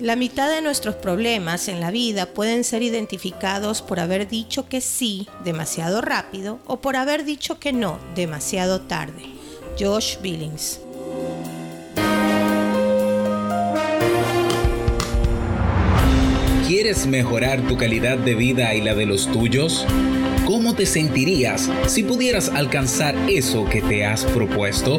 La mitad de nuestros problemas en la vida pueden ser identificados por haber dicho que sí demasiado rápido o por haber dicho que no demasiado tarde. Josh Billings. ¿Quieres mejorar tu calidad de vida y la de los tuyos? ¿Cómo te sentirías si pudieras alcanzar eso que te has propuesto?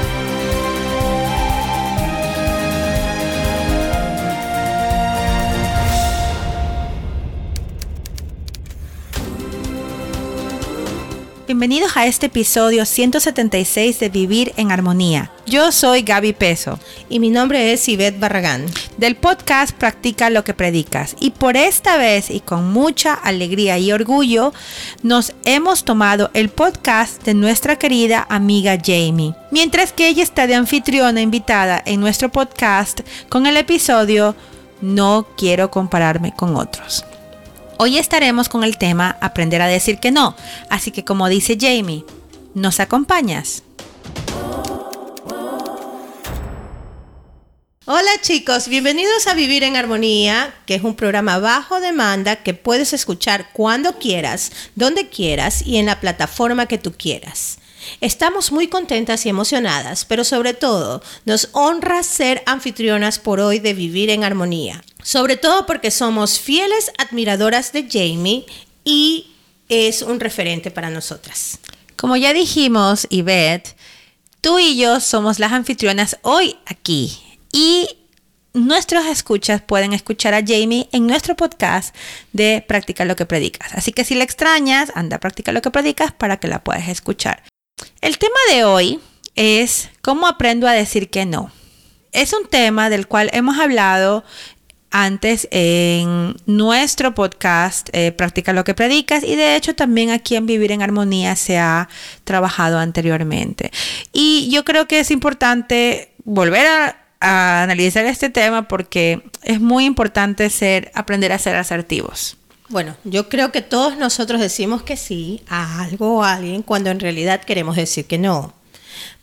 Bienvenidos a este episodio 176 de Vivir en Armonía. Yo soy Gaby Peso. Y mi nombre es Yvette Barragán. Del podcast Practica lo que predicas. Y por esta vez y con mucha alegría y orgullo, nos hemos tomado el podcast de nuestra querida amiga Jamie. Mientras que ella está de anfitriona invitada en nuestro podcast con el episodio No quiero compararme con otros. Hoy estaremos con el tema Aprender a decir que no, así que como dice Jamie, ¿nos acompañas? Hola chicos, bienvenidos a Vivir en Armonía, que es un programa bajo demanda que puedes escuchar cuando quieras, donde quieras y en la plataforma que tú quieras. Estamos muy contentas y emocionadas, pero sobre todo nos honra ser anfitrionas por hoy de Vivir en Armonía sobre todo porque somos fieles admiradoras de Jamie y es un referente para nosotras. Como ya dijimos, Yvette, tú y yo somos las anfitrionas hoy aquí y nuestros escuchas pueden escuchar a Jamie en nuestro podcast de Practica lo que predicas. Así que si la extrañas, anda a Practica lo que predicas para que la puedas escuchar. El tema de hoy es cómo aprendo a decir que no. Es un tema del cual hemos hablado antes en nuestro podcast eh, Practica lo que predicas y de hecho también aquí en Vivir en Armonía se ha trabajado anteriormente. Y yo creo que es importante volver a, analizar este tema porque es muy importante ser, aprender a ser asertivos. Bueno, yo creo que todos nosotros decimos que sí a algo o a alguien cuando en realidad queremos decir que no.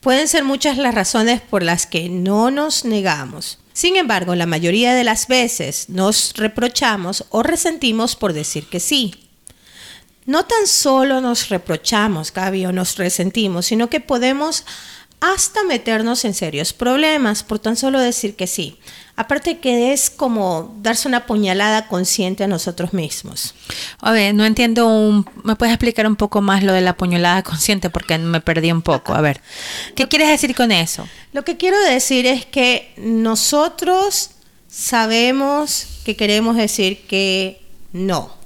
Pueden ser muchas las razones por las que no nos negamos. Sin embargo, la mayoría de las veces nos reprochamos o resentimos por decir que sí. No tan solo nos reprochamos, Gaby, o nos resentimos, sino que podemos hasta meternos en serios problemas por tan solo decir que sí. Aparte que es como darse una puñalada consciente a nosotros mismos. A ver, no entiendo, un, ¿me puedes explicar un poco más lo de la puñalada consciente? Porque me perdí un poco. A ver, ¿qué quieres decir con eso? Lo que quiero decir es que nosotros sabemos que queremos decir que no,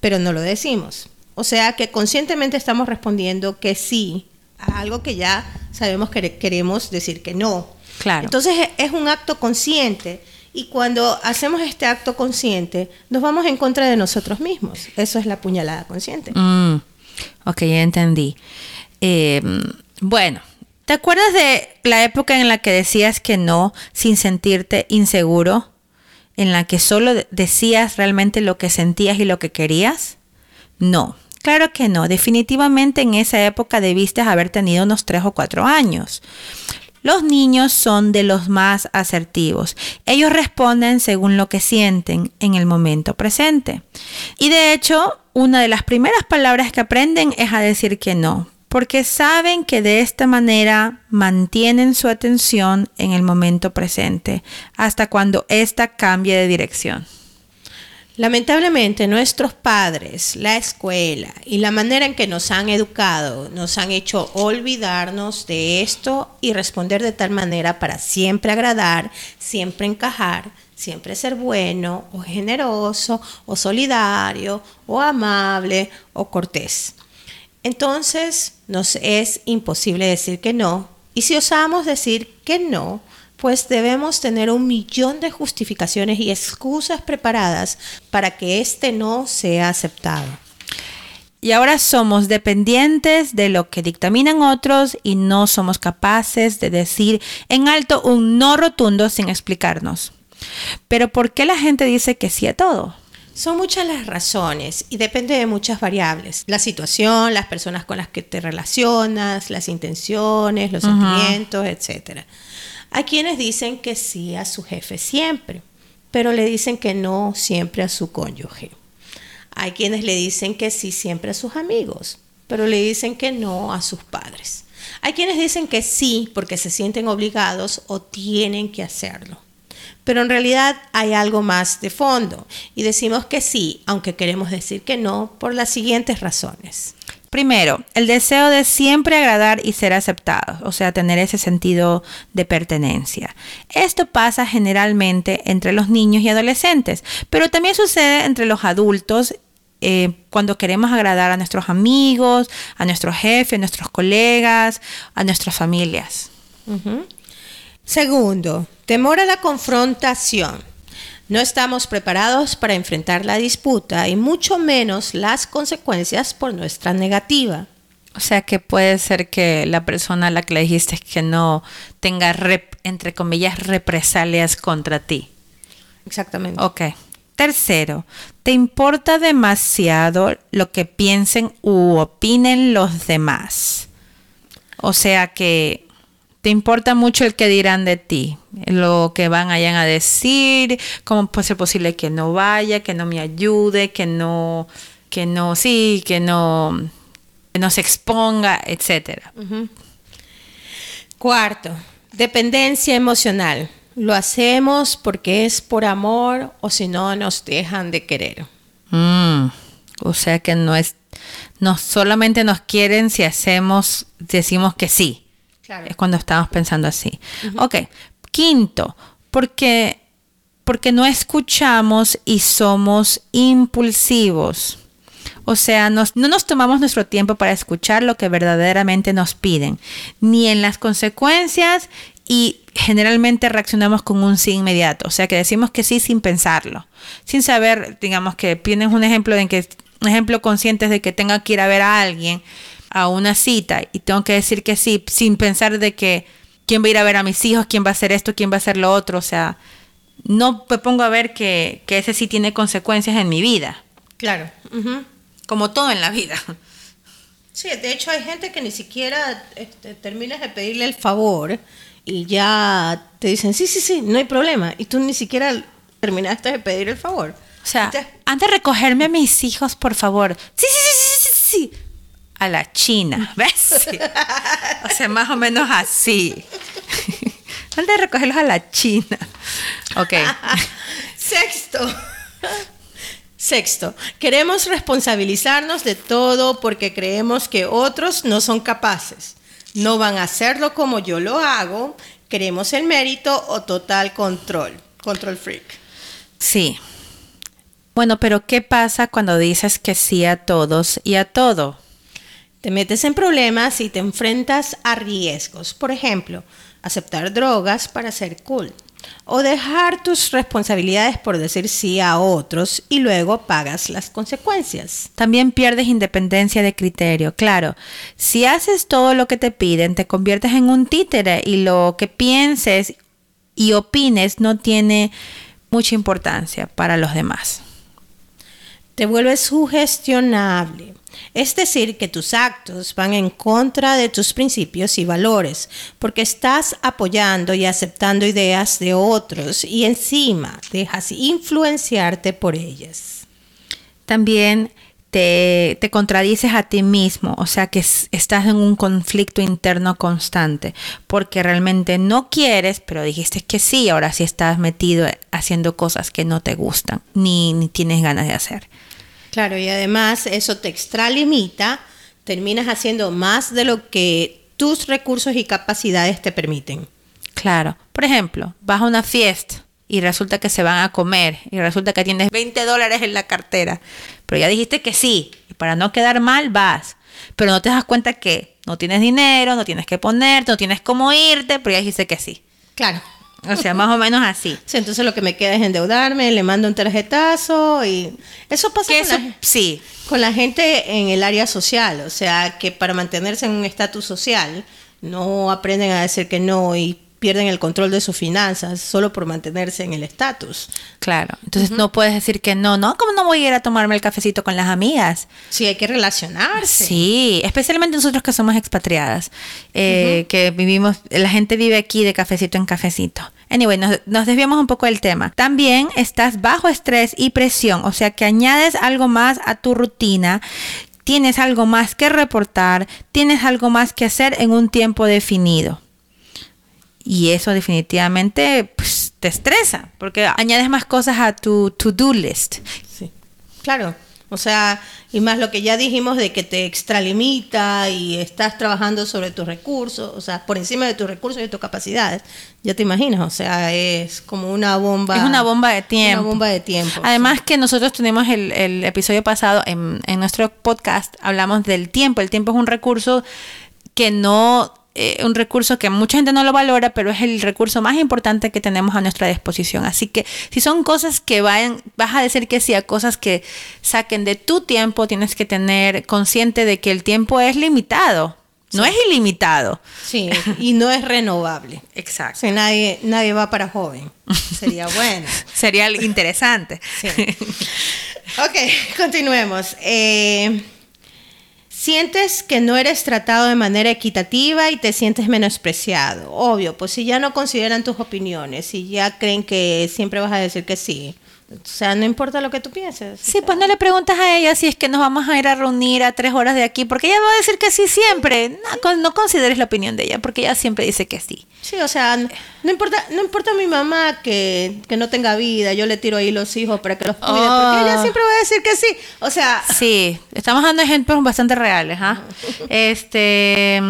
pero no lo decimos. O sea que conscientemente estamos respondiendo que sí a algo que ya sabemos que queremos decir que no. Claro. Entonces es un acto consciente y cuando hacemos este acto consciente nos vamos en contra de nosotros mismos. Eso es la puñalada consciente. Mm, ok, ya entendí. Em, bueno, ¿te acuerdas de la época en la que decías que no sin sentirte inseguro? En la que solo decías realmente lo que sentías y lo que querías? No, claro que no. Definitivamente en esa época debiste haber tenido unos tres o cuatro años. Los niños son de los más asertivos. Ellos responden según lo que sienten en el momento presente. Y de hecho, una de las primeras palabras que aprenden es a decir que no, porque saben que de esta manera mantienen su atención en el momento presente hasta cuando ésta cambie de dirección. Lamentablemente nuestros padres, la escuela y la manera en que nos han educado nos han hecho olvidarnos de esto y responder de tal manera para siempre agradar, siempre encajar, siempre ser bueno o generoso o solidario o amable o cortés. Entonces nos es imposible decir que no y si osamos decir que no, pues debemos tener un millón de justificaciones y excusas preparadas para que este no sea aceptado. Y ahora somos dependientes de lo que dictaminan otros y no somos capaces de decir en alto un no rotundo sin explicarnos. Pero ¿por qué la gente dice que sí a todo? Son muchas las razones y depende de muchas variables. La situación, las personas con las que te relacionas, las intenciones, los sentimientos, etc. Hay quienes dicen que sí a su jefe siempre, pero le dicen que no siempre a su cónyuge. Hay quienes le dicen que sí siempre a sus amigos, pero le dicen que no a sus padres. Hay quienes dicen que sí porque se sienten obligados o tienen que hacerlo. Pero en realidad hay algo más de fondo y decimos que sí, aunque queremos decir que no, por las siguientes razones. Primero, el deseo de siempre agradar y ser aceptado, o sea, tener ese sentido de pertenencia. Esto pasa generalmente entre los niños y adolescentes, pero también sucede entre los adultos eh, cuando queremos agradar a nuestros amigos, a nuestro jefe, a nuestros colegas, a nuestras familias. Segundo, temor a la confrontación. No estamos preparados para enfrentar la disputa y mucho menos las consecuencias por nuestra negativa. O sea que puede ser que la persona a la que le dijiste que no tenga, entre comillas, represalias contra ti. Exactamente. Ok. Tercero, ¿te importa demasiado lo que piensen u opinen los demás? O sea que te importa mucho el que dirán de ti, lo que van allá a decir, cómo puede ser posible que no vaya, que no me ayude, que no, que no, sí, que no, que no se exponga, etcétera. Cuarto, dependencia emocional. Lo hacemos porque es por amor o si no nos dejan de querer. Mm, o sea que no es, no solamente nos quieren si hacemos, decimos que sí. Es cuando estamos pensando así. Ok, quinto, porque, porque no escuchamos y somos impulsivos. O sea, no nos tomamos nuestro tiempo para escuchar lo que verdaderamente nos piden, ni en las consecuencias y generalmente reaccionamos con un sí inmediato. O sea, que decimos que sí sin pensarlo, sin saber, digamos que tienes un ejemplo de que, un ejemplo consciente de que tenga que ir a ver a alguien a una cita y tengo que decir que sí, sin pensar de que quién va a ir a ver a mis hijos, quién va a hacer esto, quién va a hacer lo otro. O sea, no me pongo a ver que, ese sí tiene consecuencias en mi vida. Claro. Como todo en la vida. Sí, de hecho hay gente que ni siquiera este, terminas de pedirle el favor y ya te dicen, sí, sí, sí, no hay problema. Y tú ni siquiera terminaste de pedir el favor. O sea, antes de recogerme a mis hijos, por favor. Sí, sí, sí, sí, sí, sí a la China, ¿ves? O sea, más o menos así. Antes de recogerlos a la China. Ok. Sexto. Sexto, queremos responsabilizarnos de todo porque creemos que otros no son capaces. No van a hacerlo como yo lo hago. Queremos el mérito o total control. Control freak. Sí. Bueno, pero ¿qué pasa cuando dices que sí a todos y a todo? Te metes en problemas y te enfrentas a riesgos. Por ejemplo, aceptar drogas para ser cool. O dejar tus responsabilidades por decir sí a otros y luego pagas las consecuencias. También pierdes independencia de criterio. Claro, si haces todo lo que te piden, te conviertes en un títere y lo que pienses y opines no tiene mucha importancia para los demás. Te vuelves sugestionable es decir, que tus actos van en contra de tus principios y valores, porque estás apoyando y aceptando ideas de otros y encima dejas influenciarte por ellas. También te, te contradices a ti mismo, o sea que estás en un conflicto interno constante, porque realmente no quieres, pero dijiste que sí, ahora sí estás metido haciendo cosas que no te gustan, ni, ni tienes ganas de hacer. Claro, y además eso te extralimita, terminas haciendo más de lo que tus recursos y capacidades te permiten. Claro, por ejemplo, vas a una fiesta y resulta que se van a comer y resulta que tienes 20 dólares en la cartera, pero ya dijiste que sí, y para no quedar mal vas, pero no te das cuenta que no tienes dinero, no tienes que ponerte, no tienes cómo irte, pero ya dijiste que sí. Claro. O sea, más o menos así. Sí, entonces lo que me queda es endeudarme, le mando un tarjetazo y eso pasa con, eso, la, sí, con la gente en el área social, o sea, que para mantenerse en un estatus social no aprenden a decir que no y pierden el control de sus finanzas solo por mantenerse en el estatus. claro. Entonces no puedes decir que no, no, ¿cómo no voy a ir a tomarme el cafecito con las amigas? Sí, hay que relacionarse. Sí, especialmente nosotros que somos expatriadas, eh, que vivimos, la gente vive aquí de cafecito en cafecito. Anyway, nos, nos desviamos un poco del tema. También estás bajo estrés y presión, o sea que añades algo más a tu rutina, tienes algo más que reportar, tienes algo más que hacer en un tiempo definido. Y eso definitivamente pues, te estresa, porque añades más cosas a tu to-do list. Sí, claro. O sea, y más lo que ya dijimos de que te extralimita y estás trabajando sobre tus recursos, o sea, por encima de tus recursos y tus capacidades. Ya te imaginas, o sea, es como una bomba. Es una bomba de tiempo. Una bomba de tiempo. Además que nosotros tenemos el, el episodio pasado en, en nuestro podcast, hablamos del tiempo. El tiempo es un recurso que no, eh, un recurso que mucha gente no lo valora, pero es el recurso más importante que tenemos a nuestra disposición. Así que si son cosas que vayan, vas a decir que sí a cosas que saquen de tu tiempo, tienes que tener consciente de que el tiempo es limitado. No es ilimitado. Sí, y no es renovable. Exacto. O sea, nadie, nadie va para joven. Sería bueno. Sería interesante. Sí. Ok, continuemos. Eh, sientes que no eres tratado de manera equitativa y te sientes menospreciado. Obvio, pues si ya no consideran tus opiniones, si ya creen que siempre vas a decir que sí. O sea, no importa lo que tú pienses. Sí, pues no le preguntas a ella si es que nos vamos a ir a reunir a tres horas de aquí, porque ella va a decir que sí siempre. No, con- no consideres la opinión de ella, porque ella siempre dice que sí. Sí, o sea, no, no importa, no importa a mi mamá que, que no tenga vida, yo le tiro ahí los hijos para que los cuide, porque Oh. ella siempre va a decir que sí. O sea, Sí, estamos dando ejemplos bastante reales, ¿ah? Este.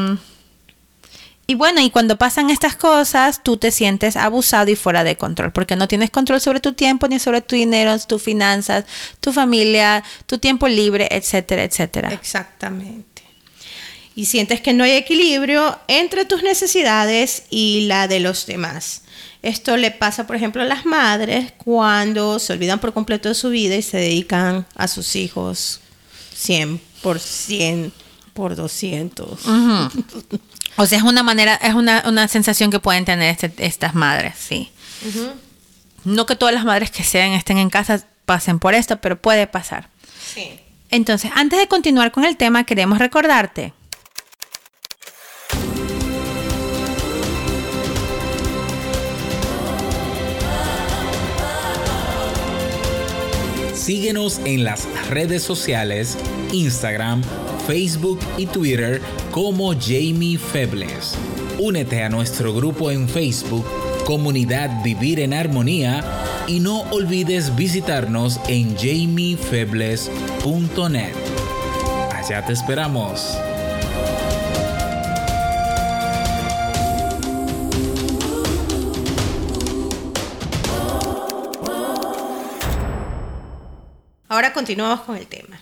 Y bueno, y cuando pasan estas cosas, tú te sientes abusado y fuera de control, porque no tienes control sobre tu tiempo, ni sobre tu dinero, tus finanzas, tu familia, tu tiempo libre, etcétera, etcétera. Exactamente. Y sientes que no hay equilibrio entre tus necesidades y la de los demás. Esto le pasa, por ejemplo, a las madres cuando se olvidan por completo de su vida y se dedican a sus hijos 100 por 100 por 200. O sea, es una manera, es una, una sensación que pueden tener este- estas madres, sí. No que todas las madres que sean estén en casa pasen por esto, pero puede pasar. Sí. Entonces, antes de continuar con el tema, queremos recordarte. Síguenos en las redes sociales, Instagram, Facebook y Twitter como Jamie Febles. Únete a nuestro grupo en Facebook, Comunidad Vivir en Armonía, y no olvides visitarnos en jamiefebles.net. Allá te esperamos. Ahora continuamos con el tema.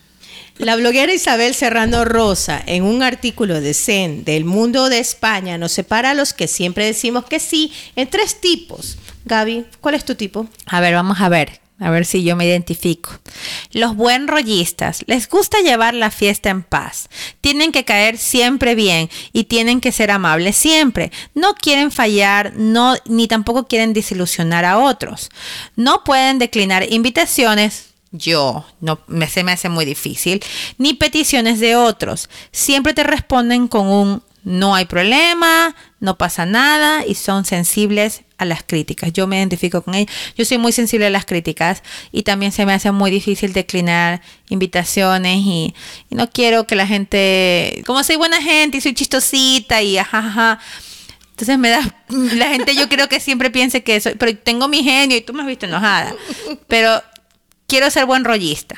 La bloguera Isabel Serrano Rosa, en un artículo de CEN del Mundo de España, nos separa a los que siempre decimos que sí en tres tipos. Gaby, ¿cuál es tu tipo? A ver, vamos a ver. A ver si yo me identifico. Los buen rollistas les gusta llevar la fiesta en paz. Tienen que caer siempre bien y tienen que ser amables siempre. No quieren fallar, no ni tampoco quieren desilusionar a otros. No pueden declinar invitaciones. Yo, no me se me hace muy difícil, ni peticiones de otros. Siempre te responden con un no hay problema, no pasa nada y son sensibles a las críticas. Yo me identifico con ellos. Yo soy muy sensible a las críticas y también se me hace muy difícil declinar invitaciones y, no quiero que la gente, como soy buena gente y soy chistosita y ajaja. Entonces me da, la gente yo creo que siempre piense que soy, pero tengo mi genio y tú me has visto enojada. Pero quiero ser buen rollista.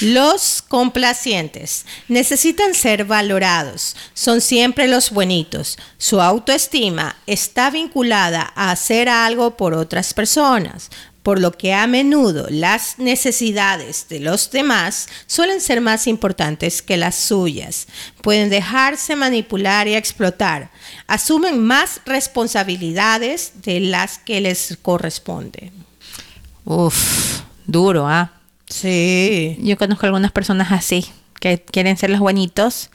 Los complacientes necesitan ser valorados, son siempre los buenitos. Su autoestima está vinculada a hacer algo por otras personas, por lo que a menudo las necesidades de los demás suelen ser más importantes que las suyas. Pueden dejarse manipular y explotar. Asumen más responsabilidades de las que les corresponden. Uf, duro, ¿ah? Sí. Yo conozco algunas personas así, que quieren ser los buenitos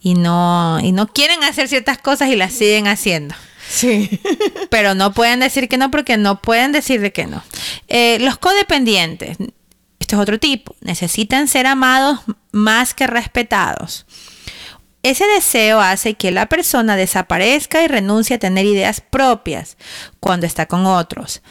y no, y no quieren hacer ciertas cosas y las siguen haciendo. Sí. Pero no pueden decir que no porque no pueden decir de que no. Eh, los codependientes, esto es otro tipo, necesitan ser amados más que respetados. Ese deseo hace que la persona desaparezca y renuncie a tener ideas propias cuando está con otros.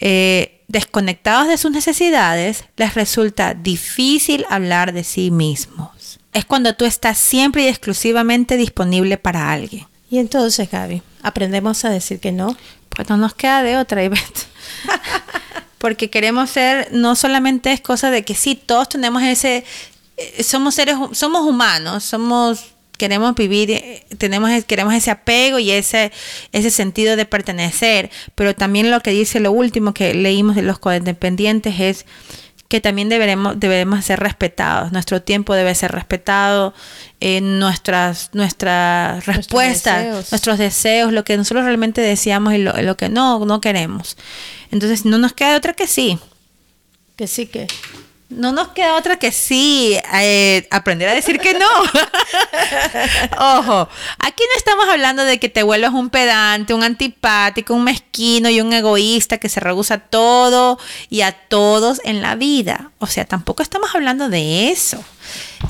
Eh, desconectados de sus necesidades, les resulta difícil hablar de sí mismos. Es cuando tú estás siempre y exclusivamente disponible para alguien. Y entonces, Gaby, aprendemos a decir que no. Pues no nos queda de otra, Ivette. Porque queremos ser, no solamente es cosa de que sí, todos tenemos ese, eh, somos seres, somos humanos, somos queremos vivir, eh, tenemos, queremos ese apego y ese, ese sentido de pertenecer, pero también lo que dice lo último que leímos de los codependientes es que también deberemos, debemos ser respetados, nuestro tiempo debe ser respetado, eh, nuestras, nuestras respuestas, nuestros deseos. lo que nosotros realmente deseamos y lo, lo que no, no queremos. Entonces no nos queda otra que sí. Que sí que. No nos queda otra que sí, eh, aprender a decir que no. Ojo, aquí no estamos hablando de que te vuelvas un pedante, un antipático, un mezquino y un egoísta que se rehúsa todo y a todos en la vida. O sea, tampoco estamos hablando de eso.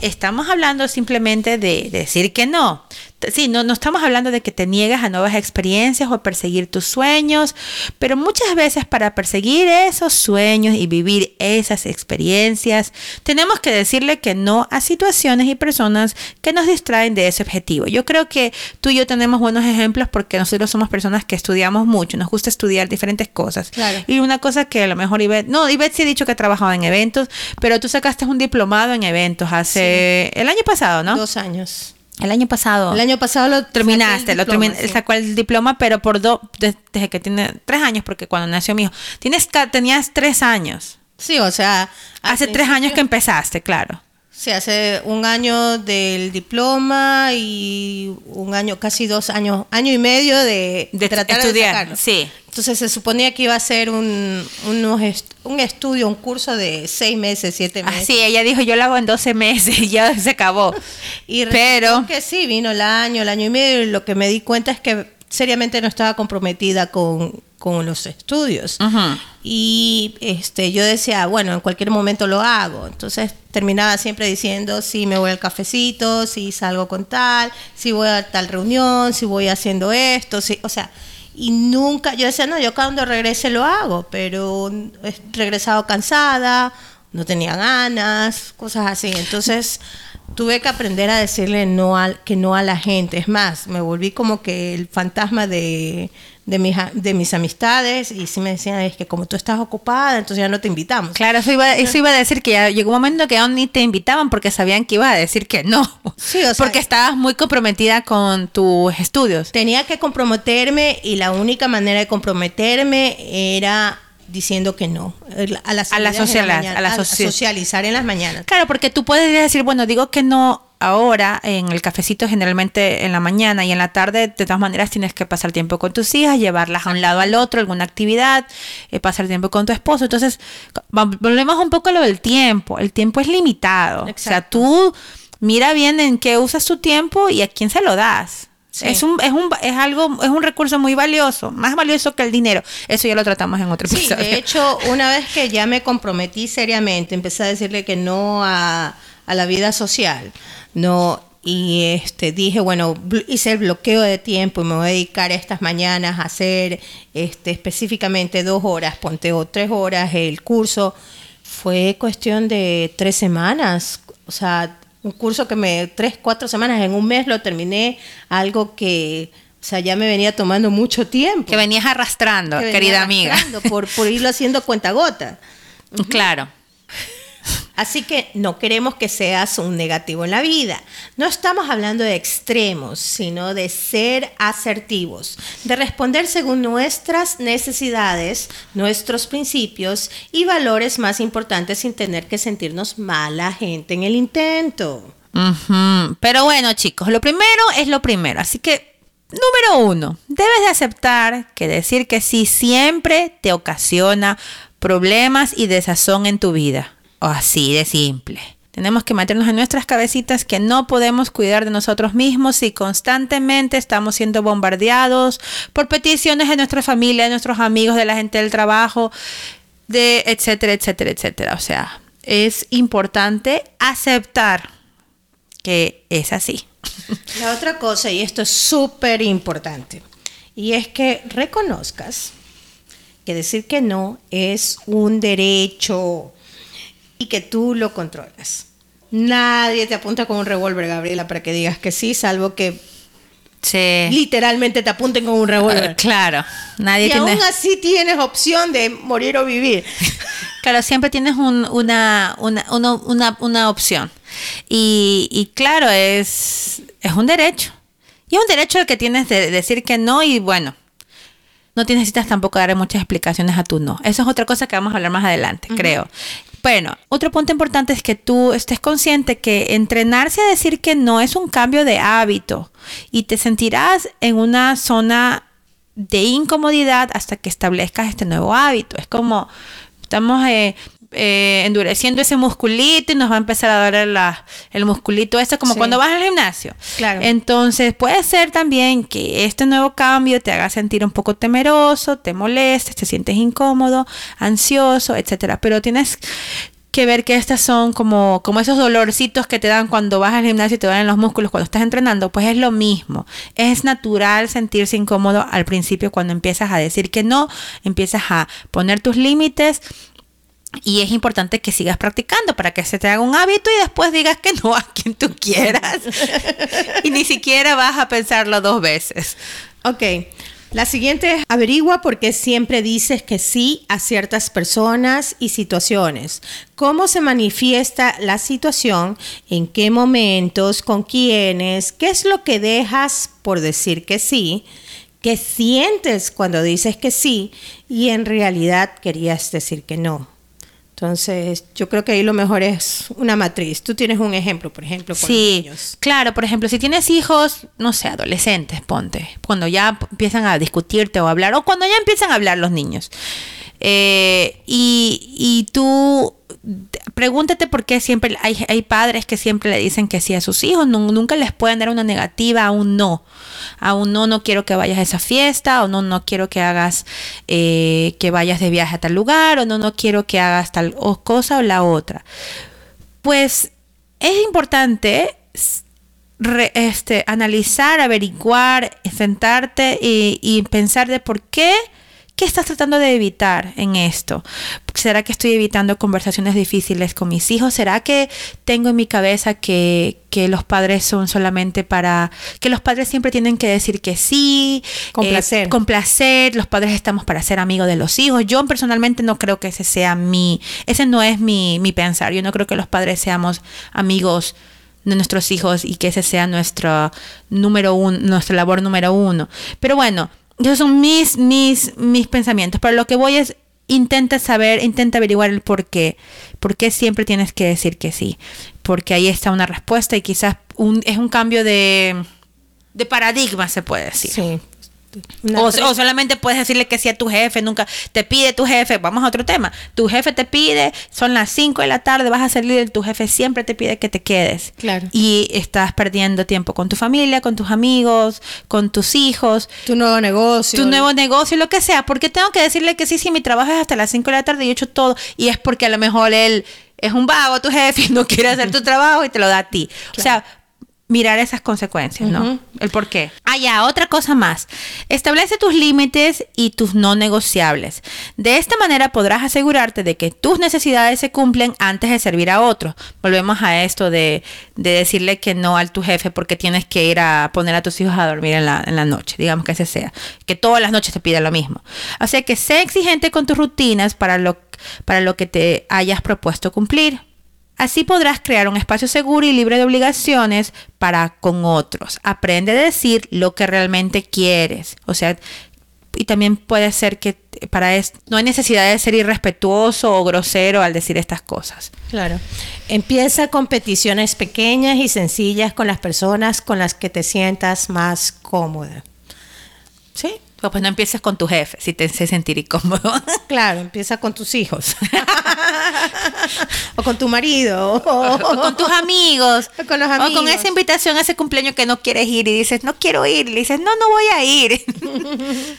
Estamos hablando simplemente de, decir que no. Sí, no, no estamos hablando de que te niegas a nuevas experiencias o a perseguir tus sueños, pero muchas veces para perseguir esos sueños y vivir esas experiencias, tenemos que decirle que no a situaciones y personas que nos distraen de ese objetivo. Yo creo que tú y yo tenemos buenos ejemplos porque nosotros somos personas que estudiamos mucho, nos gusta estudiar diferentes cosas. Y una cosa que a lo mejor Ivette, no, Ivette sí ha dicho que ha trabajado en eventos, pero tú sacaste un diplomado en eventos hace el año pasado, ¿no? Dos años. El año pasado. El año pasado lo terminaste, lo terminaste, sacó el diploma, pero por dos, desde que tiene tres años, porque cuando nació mi hijo, tienes, tenías tres años. Sí, o sea. Hace tres años que empezaste, claro. Sí, hace un año del diploma y un año, casi dos años, año y medio de, de tratar de estudiar. sí. Entonces se suponía que iba a ser un, un estudio, un curso de seis meses, siete meses. Ah, sí, ella dijo, yo lo hago en 12 meses y ya se acabó. y Pero que sí, vino el año, el año y medio y lo que me di cuenta es que seriamente no estaba comprometida con, con los estudios. Y este, yo decía, bueno, en cualquier momento lo hago. Entonces terminaba siempre diciendo, si me voy al cafecito, si salgo con tal, si voy a tal reunión, si voy haciendo esto, si, o sea, y nunca, yo decía, no, yo cuando regrese lo hago, pero he regresado cansada, no tenía ganas, cosas así. Entonces tuve que aprender a decirle no al, que no a la gente. Es más, me volví como que el fantasma de, de, mis, de mis amistades y sí me decían, es que como tú estás ocupada, entonces ya no te invitamos. Claro, eso iba, eso iba a decir que ya llegó un momento que aún ni te invitaban porque sabían que iba a decir que no. Sí, o sea, porque estabas muy comprometida con tus estudios. Tenía que comprometerme y la única manera de comprometerme era diciendo que no a, las a, la, a la socializar en las mañanas. Claro, porque tú puedes decir, bueno, digo que no ahora en el cafecito generalmente en la mañana y en la tarde de todas maneras tienes que pasar tiempo con tus hijas, llevarlas a un lado al otro, alguna actividad, eh, pasar tiempo con tu esposo. Entonces, volvemos un poco a lo del tiempo. El tiempo es limitado. O sea, tú mira bien en qué usas tu tiempo y a quién se lo das. Es un, es un, es algo, es un recurso muy valioso, más valioso que el dinero. Eso ya lo tratamos en otro episodio. Sí, de hecho, una vez que ya me comprometí seriamente, empecé a decirle que no a, a la vida social, no, y este dije, bueno, hice el bloqueo de tiempo y me voy a dedicar estas mañanas a hacer este específicamente dos horas, ponte o tres horas el curso. Fue cuestión de tres semanas, o sea, un curso que me, tres, cuatro semanas, en un mes lo terminé, algo que, o sea, ya me venía tomando mucho tiempo. Que venías arrastrando, querida amiga. Por, por irlo haciendo cuenta gota. Claro. Así que no queremos que seas un negativo en la vida. No estamos hablando de extremos, sino de ser asertivos, de responder según nuestras necesidades, nuestros principios y valores más importantes sin tener que sentirnos mala gente en el intento. Pero bueno, chicos, lo primero es lo primero. Así que Número uno, debes de aceptar que decir que sí siempre te ocasiona problemas y desazón en tu vida. Así de simple. Tenemos que meternos en nuestras cabecitas que no podemos cuidar de nosotros mismos si constantemente estamos siendo bombardeados por peticiones de nuestra familia, de nuestros amigos, de la gente del trabajo, de etcétera, etcétera, etcétera. O sea, es importante aceptar que es así. La otra cosa, y esto es súper importante, y es que reconozcas que decir que no es un derecho y que tú lo controlas. Nadie te apunta con un revólver, Gabriela, para que digas que sí, salvo que literalmente te apunten con un revólver. Ah, claro, nadie y aún así tienes opción de morir o vivir. Claro, siempre tienes una, una, opción. Y, y, claro, es, es un derecho. Y es un derecho el que tienes de decir que no y bueno, no necesitas tampoco dar muchas explicaciones a tu no. Eso es otra cosa que vamos a hablar más adelante, creo. Bueno, otro punto importante es que tú estés consciente que entrenarse a decir que no es un cambio de hábito y te sentirás en una zona de incomodidad hasta que establezcas este nuevo hábito. Es como estamos eh, eh, endureciendo ese musculito y nos va a empezar a doler la, el musculito ese como cuando vas al gimnasio. Claro. Entonces puede ser también que este nuevo cambio te haga sentir un poco temeroso, te molestes, te sientes incómodo, ansioso, etcétera. Pero tienes que ver que estas son como, como esos dolorcitos que te dan cuando vas al gimnasio y te duelen los músculos cuando estás entrenando, pues es lo mismo. Es natural sentirse incómodo al principio cuando empiezas a decir que no, empiezas a poner tus límites y es importante que sigas practicando para que se te haga un hábito y después digas que no a quien tú quieras. y ni siquiera vas a pensarlo dos veces. Ok. La siguiente es averigua por qué siempre dices que sí a ciertas personas y situaciones. ¿Cómo se manifiesta la situación? ¿En qué momentos? ¿Con quiénes? ¿Qué es lo que dejas por decir que sí? ¿Qué sientes cuando dices que sí? Y en realidad querías decir que no. Entonces, yo creo que ahí lo mejor es una matriz. Tú tienes un ejemplo, por ejemplo, con sí, niños. Claro, por ejemplo, si tienes hijos, no sé, adolescentes, ponte, cuando ya empiezan a discutirte o hablar, o cuando ya empiezan a hablar los niños. Eh, y, y tú pregúntate por qué siempre hay, hay, padres que siempre le dicen que sí a sus hijos, nunca les pueden dar una negativa a un no. A un no, no quiero que vayas a esa fiesta, o no, no quiero que hagas, eh, que vayas de viaje a tal lugar, o no, no quiero que hagas tal cosa o la otra. Pues es importante este, analizar, averiguar, sentarte y pensar de por qué ¿Qué estás tratando de evitar en esto? ¿Será que estoy evitando conversaciones difíciles con mis hijos? ¿Será que tengo en mi cabeza que, los padres son solamente para... que los padres siempre tienen que decir que sí? Complacer. Eh, complacer. Los padres estamos para ser amigos de los hijos. Yo personalmente no creo que ese sea mi... ese no es mi, mi pensar. Yo no creo que los padres seamos amigos de nuestros hijos y que ese sea nuestro número uno, nuestra labor número uno. Pero bueno, esos son mis, mis, mis pensamientos. Pero lo que voy es, intenta saber, intenta averiguar el por qué. ¿Por qué siempre tienes que decir que sí? Porque ahí está una respuesta y quizás un, es un cambio de, de paradigma, se puede decir. Sí, o, solamente puedes decirle que sí a tu jefe, nunca te pide tu jefe, vamos a otro tema, tu jefe te pide, son las 5 de la tarde, vas a salir, tu jefe siempre te pide que te quedes. Claro. Y estás perdiendo tiempo con tu familia, con tus amigos, con tus hijos. Tu nuevo negocio. Tu nuevo negocio, lo que sea. porque tengo que decirle que sí si mi trabajo es hasta las 5 de la tarde y he hecho todo? Y es porque a lo mejor él es un vago, tu jefe, y no quiere hacer tu trabajo y te lo da a ti. O sea, mirar esas consecuencias, ¿no? El por qué. Ah, ya, otra cosa más. Establece tus límites y tus no negociables. De esta manera podrás asegurarte de que tus necesidades se cumplen antes de servir a otros. Volvemos a esto de, de decirle que no al tu jefe porque tienes que ir a poner a tus hijos a dormir en la, en la noche, digamos que ese sea. Que todas las noches te pida lo mismo. O sea que sé exigente con tus rutinas para lo, para lo que te hayas propuesto cumplir. Así podrás crear un espacio seguro y libre de obligaciones para con otros. Aprende a decir lo que realmente quieres. O sea, y también puede ser que para esto no hay necesidad de ser irrespetuoso o grosero al decir estas cosas. Claro. Empieza con peticiones pequeñas y sencillas con las personas con las que te sientas más cómoda. ¿Sí? O pues no empieces con tu jefe si te hace sentir incómodo. Claro, empieza con tus hijos. o con tu marido. O, o con tus amigos. O con los O con amigos. esa invitación a ese cumpleaños que no quieres ir y dices, no quiero ir. Y le dices, no, no voy a ir.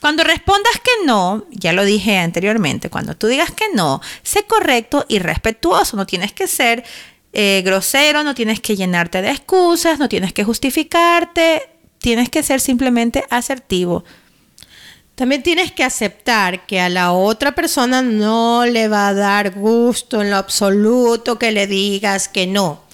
Cuando respondas que no, ya lo dije anteriormente, cuando tú digas que no, sé correcto y respetuoso. No tienes que ser eh, grosero, no tienes que llenarte de excusas, no tienes que justificarte. Tienes que ser simplemente asertivo. También tienes que aceptar que a la otra persona no le va a dar gusto en lo absoluto que le digas que no.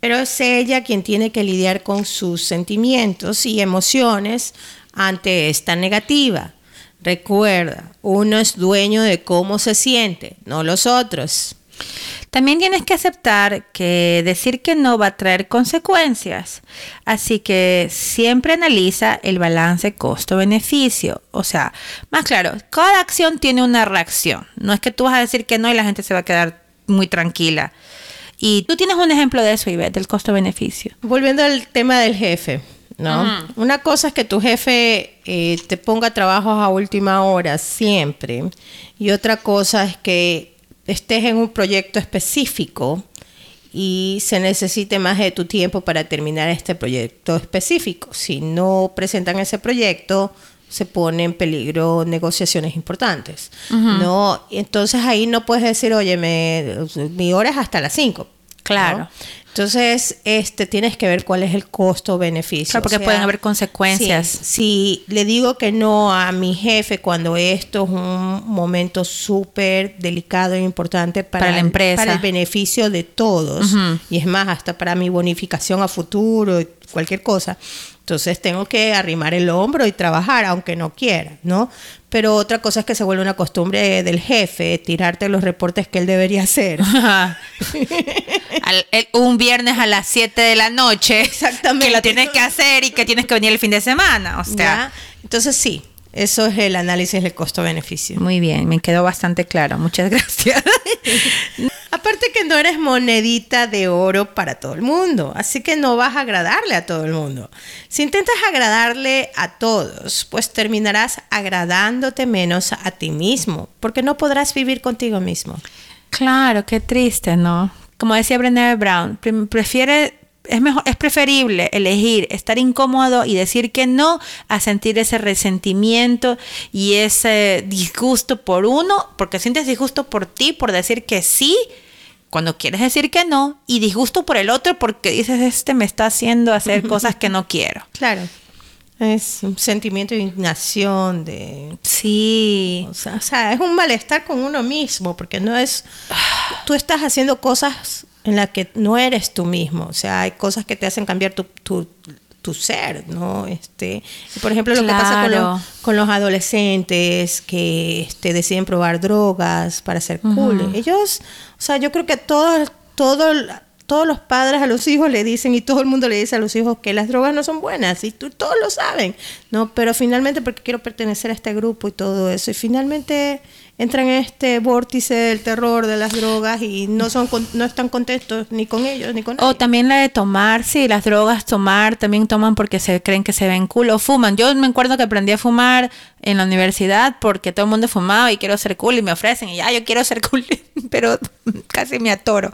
Pero es ella quien tiene que lidiar con sus sentimientos y emociones ante esta negativa. Recuerda, uno es dueño de cómo se siente, no los otros. También tienes que aceptar que decir que no va a traer consecuencias. Así que siempre analiza el balance costo-beneficio. O sea, más claro, cada acción tiene una reacción. No es que tú vas a decir que no y la gente se va a quedar muy tranquila. Y tú tienes un ejemplo de eso, Ivette, del costo-beneficio. Volviendo al tema del jefe, ¿no? Una cosa es que tu jefe eh, te ponga trabajos a última hora siempre y otra cosa es que estés en un proyecto específico y se necesite más de tu tiempo para terminar este proyecto específico. Si no presentan ese proyecto, se pone en peligro negociaciones importantes. No, entonces ahí no puedes decir, oye, me, mi hora es hasta las 5. Claro. Entonces, este, tienes que ver cuál es el costo-beneficio. Claro, porque pueden haber consecuencias. sí, si le digo que no a mi jefe cuando esto es un momento súper delicado e importante para, Para la empresa. para el beneficio de todos, y es más, hasta para mi bonificación a futuro, cualquier cosa. Entonces tengo que arrimar el hombro y trabajar, aunque no quiera, ¿no? Pero otra cosa es que se vuelve una costumbre del jefe, tirarte los reportes que él debería hacer. Al- el- un viernes a las 7 de la noche. Exactamente. Que lo tienes que hacer y que tienes que venir el fin de semana. O sea, ¿Ya? Entonces sí, eso es el análisis del costo-beneficio. muy bien, me quedó bastante claro. Muchas gracias. Aparte que no eres monedita de oro para todo el mundo, así que no vas a agradarle a todo el mundo. Si intentas agradarle a todos, pues terminarás agradándote menos a ti mismo, porque no podrás vivir contigo mismo. Claro, qué triste, ¿no? Como decía Brené Brown, pre- prefiere es mejor es preferible elegir estar incómodo y decir que no a sentir ese resentimiento y ese disgusto por uno, porque sientes disgusto por ti por decir que sí cuando quieres decir que no y disgusto por el otro porque dices este me está haciendo hacer cosas que no quiero. Claro. Es un sentimiento de indignación, de Sí. O sea, o sea, es un malestar con uno mismo, porque no es. Tú estás haciendo cosas en las que no eres tú mismo. O sea, hay cosas que te hacen cambiar tu, tu, tu ser, ¿no? Este, por ejemplo, lo que pasa con, los- con los adolescentes que este, deciden probar drogas para ser cool. Ellos, o sea, yo creo que todos, todo, todos los padres a los hijos le dicen y todo el mundo le dice a los hijos que las drogas no son buenas y tú, todos lo saben, ¿no? Pero finalmente porque quiero pertenecer a este grupo y todo eso y finalmente entran en este vórtice del terror de las drogas y no son no están contentos ni con ellos ni con O nadie. también la de tomar, sí, las drogas, tomar, también toman porque se creen que se ven cool o fuman. Yo me acuerdo que aprendí a fumar en la universidad porque todo el mundo fumaba y quiero ser cool y me ofrecen y ya, yo quiero ser cool, pero casi me atoro.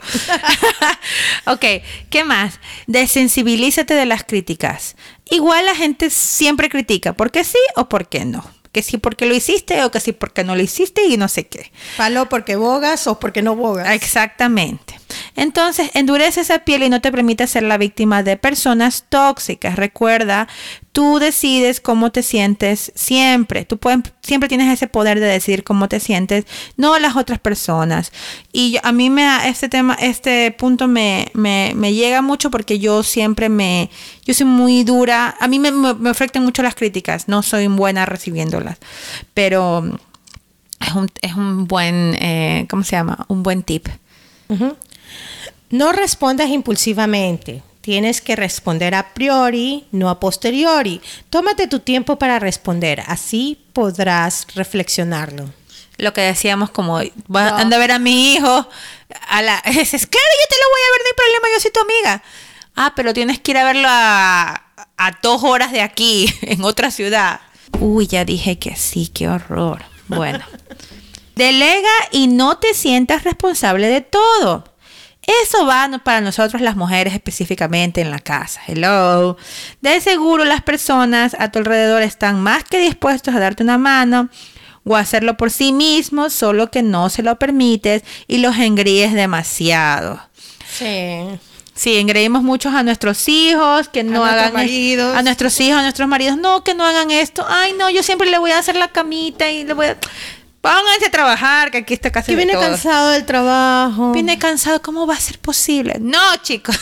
ok, ¿qué más? Desensibilízate de las críticas. Igual la gente siempre critica, ¿por qué sí o por qué no? Que sí porque lo hiciste o que sí porque no lo hiciste y no sé qué. Palo porque bogas o porque no bogas. Exactamente. Entonces, endurece esa piel y no te permite ser la víctima de personas tóxicas. Recuerda, tú decides cómo te sientes siempre. Tú puedes, siempre tienes ese poder de decidir cómo te sientes, no las otras personas. Y a mí me este tema, este punto me, me, llega mucho porque yo siempre me, yo soy muy dura. A mí me, me, afectan mucho las críticas. No soy buena recibiéndolas, pero es un, es un buen, eh, ¿cómo se llama? Un buen tip. No respondas impulsivamente. Tienes que responder a priori, no a posteriori. Tómate tu tiempo para responder, así podrás reflexionarlo. Lo que decíamos como, anda a ver a mi hijo, a la, es, claro, yo te lo voy a ver, no hay problema, yo soy tu amiga. Ah, pero tienes que ir a verlo a, a dos horas de aquí, en otra ciudad. Uy, ya dije que sí, qué horror. Bueno. Delega y no te sientas responsable de todo. Eso va para nosotros las mujeres específicamente en la casa. Hello. De seguro las personas a tu alrededor están más que dispuestos a darte una mano o a hacerlo por sí mismos, solo que no se lo permites y los engríes demasiado. Sí. Sí, engreímos muchos a nuestros hijos, que no hagan maridos. a nuestros hijos, a nuestros maridos, no, que no hagan esto. Ay, no, yo siempre le voy a hacer la camita y le voy a Pónganse a trabajar, que aquí está casi Que viene cansado del trabajo. Viene cansado, ¿cómo va a ser posible? No, chicos.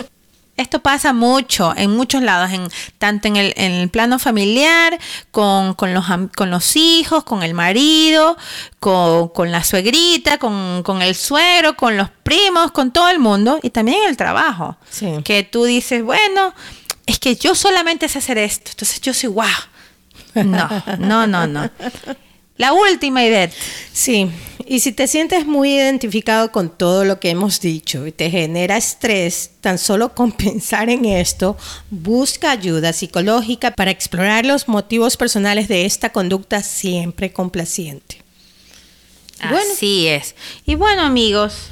Esto pasa mucho, en muchos lados, en, tanto en el, plano familiar, con, los, con los hijos, con el marido, con, la suegrita, con, el suegro, con los primos, con todo el mundo, y también en el trabajo. Que tú dices, bueno, es que yo solamente sé hacer esto, entonces yo soy guau. No, no, no, no. La última, Ivette. Sí, y si te sientes muy identificado con todo lo que hemos dicho y te genera estrés, tan solo con pensar en esto, busca ayuda psicológica para explorar los motivos personales de esta conducta siempre complaciente. Así es. Y bueno, amigos,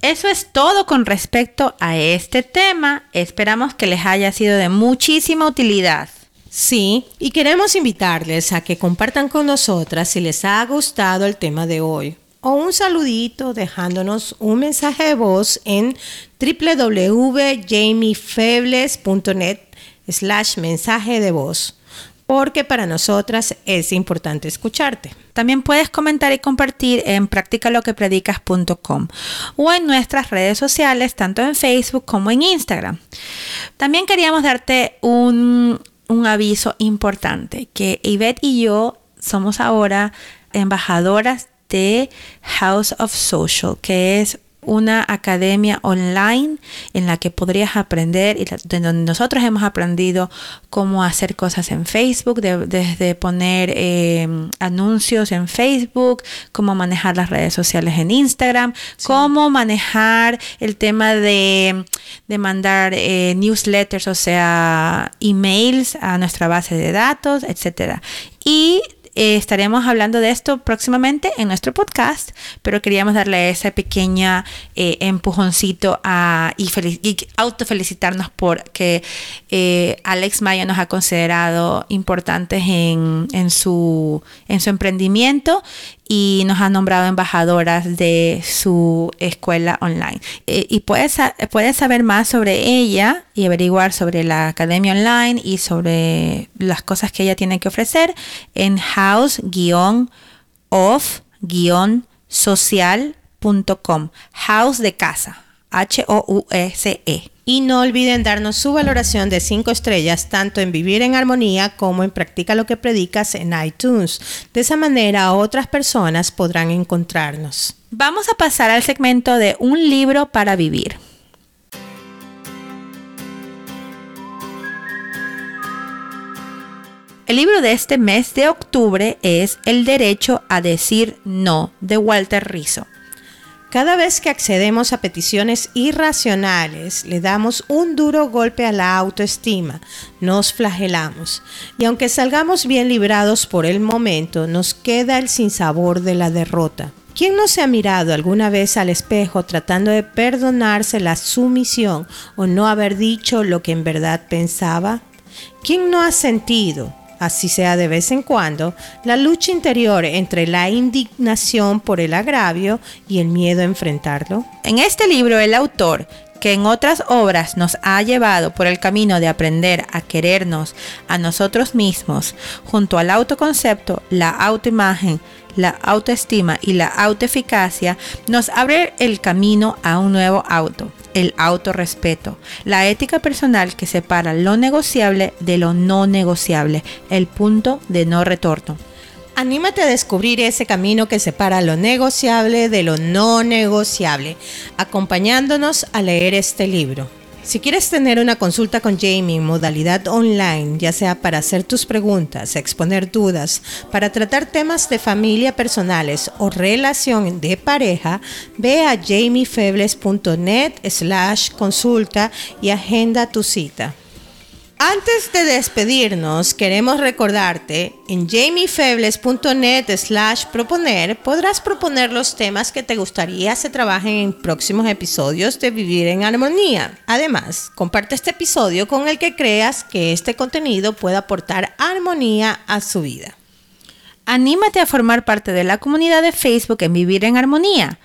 eso es todo con respecto a este tema. Esperamos que les haya sido de muchísima utilidad. Sí, y queremos invitarles a que compartan con nosotras si les ha gustado el tema de hoy o un saludito dejándonos un mensaje de voz en www.jamiefebles.net slash mensaje de voz porque para nosotras es importante escucharte. También puedes comentar y compartir en practicaloquepredicas.com o en nuestras redes sociales, tanto en Facebook como en Instagram. También queríamos darte un, un aviso importante, que Yvette y yo somos ahora embajadoras de House of Social, que es una academia online en la que podrías aprender y donde nosotros hemos aprendido cómo hacer cosas en Facebook, desde poner em, anuncios en Facebook, cómo manejar las redes sociales en Instagram, cómo manejar el tema de, de mandar eh, newsletters, o sea, emails a nuestra base de datos, etcétera. Y eh, estaremos hablando de esto próximamente en nuestro podcast, pero queríamos darle ese pequeña eh, empujoncito a, y, y autofelicitarnos porque eh, Alex Maya nos ha considerado importantes en, en, su, en su emprendimiento y nos ha nombrado embajadoras de su escuela online. Eh, y puedes, puedes saber más sobre ella y averiguar sobre la academia online y sobre las cosas que ella tiene que ofrecer en house-of-social.com. House de casa. H-O-U-S-E. Y no olviden darnos su valoración de 5 estrellas tanto en Vivir en Armonía como en Practica lo que Predicas en iTunes. De esa manera otras personas podrán encontrarnos. Vamos a pasar al segmento de Un libro para vivir. El libro de este mes de octubre es El derecho a decir no de Walter Rizzo. Cada vez que accedemos a peticiones irracionales, le damos un duro golpe a la autoestima, nos flagelamos y aunque salgamos bien librados por el momento, nos queda el sinsabor de la derrota. ¿Quién no se ha mirado alguna vez al espejo tratando de perdonarse la sumisión o no haber dicho lo que en verdad pensaba? ¿Quién no ha sentido, así sea de vez en cuando, la lucha interior entre la indignación por el agravio y el miedo a enfrentarlo? En este libro el autor que en otras obras nos ha llevado por el camino de aprender a querernos a nosotros mismos, junto al autoconcepto, la autoimagen, la autoestima y la autoeficacia, nos abre el camino a un nuevo auto, el autorrespeto, la ética personal que separa lo negociable de lo no negociable, el punto de no retorno. Anímate a descubrir ese camino que separa lo negociable de lo no negociable, acompañándonos a leer este libro. Si quieres tener una consulta con Jamie en modalidad online, ya sea para hacer tus preguntas, exponer dudas, para tratar temas de familia personales o relación de pareja, ve a jamiefebles.net slash consulta y agenda tu cita. Antes de despedirnos, queremos recordarte, en jamiefebles.net slash proponer podrás proponer los temas que te gustaría se trabajen en próximos episodios de Vivir en Armonía. Además, comparte este episodio con el que creas que este contenido pueda aportar armonía a su vida. Anímate a formar parte de la comunidad de Facebook en Vivir en Armonía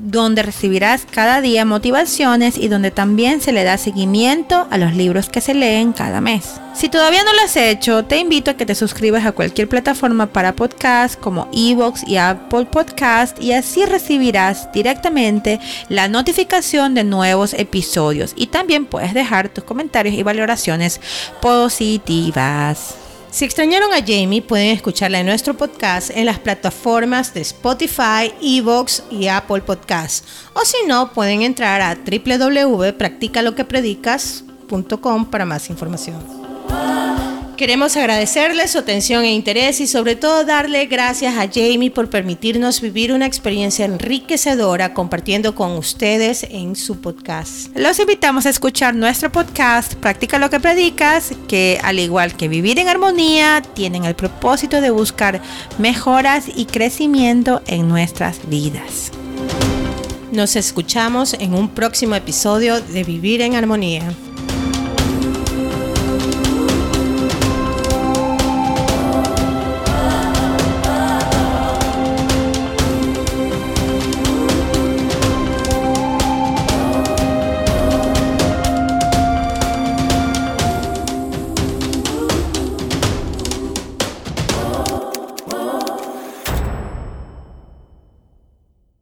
donde recibirás cada día motivaciones y donde también se le da seguimiento a los libros que se leen cada mes. Si todavía no lo has hecho, te invito a que te suscribas a cualquier plataforma para podcast como Evox y Apple Podcast y así recibirás directamente la notificación de nuevos episodios y también puedes dejar tus comentarios y valoraciones positivas. Si extrañaron a Jamie, pueden escucharla en nuestro podcast en las plataformas de Spotify, Evox y Apple Podcasts. O si no, pueden entrar a www.practicaloquepredicas.com para más información. Queremos agradecerle su atención e interés y sobre todo darle gracias a Jamie por permitirnos vivir una experiencia enriquecedora compartiendo con ustedes en su podcast. Los invitamos a escuchar nuestro podcast Practica lo que predicas, que al igual que vivir en armonía, tienen el propósito de buscar mejoras y crecimiento en nuestras vidas. Nos escuchamos en un próximo episodio de Vivir en Armonía.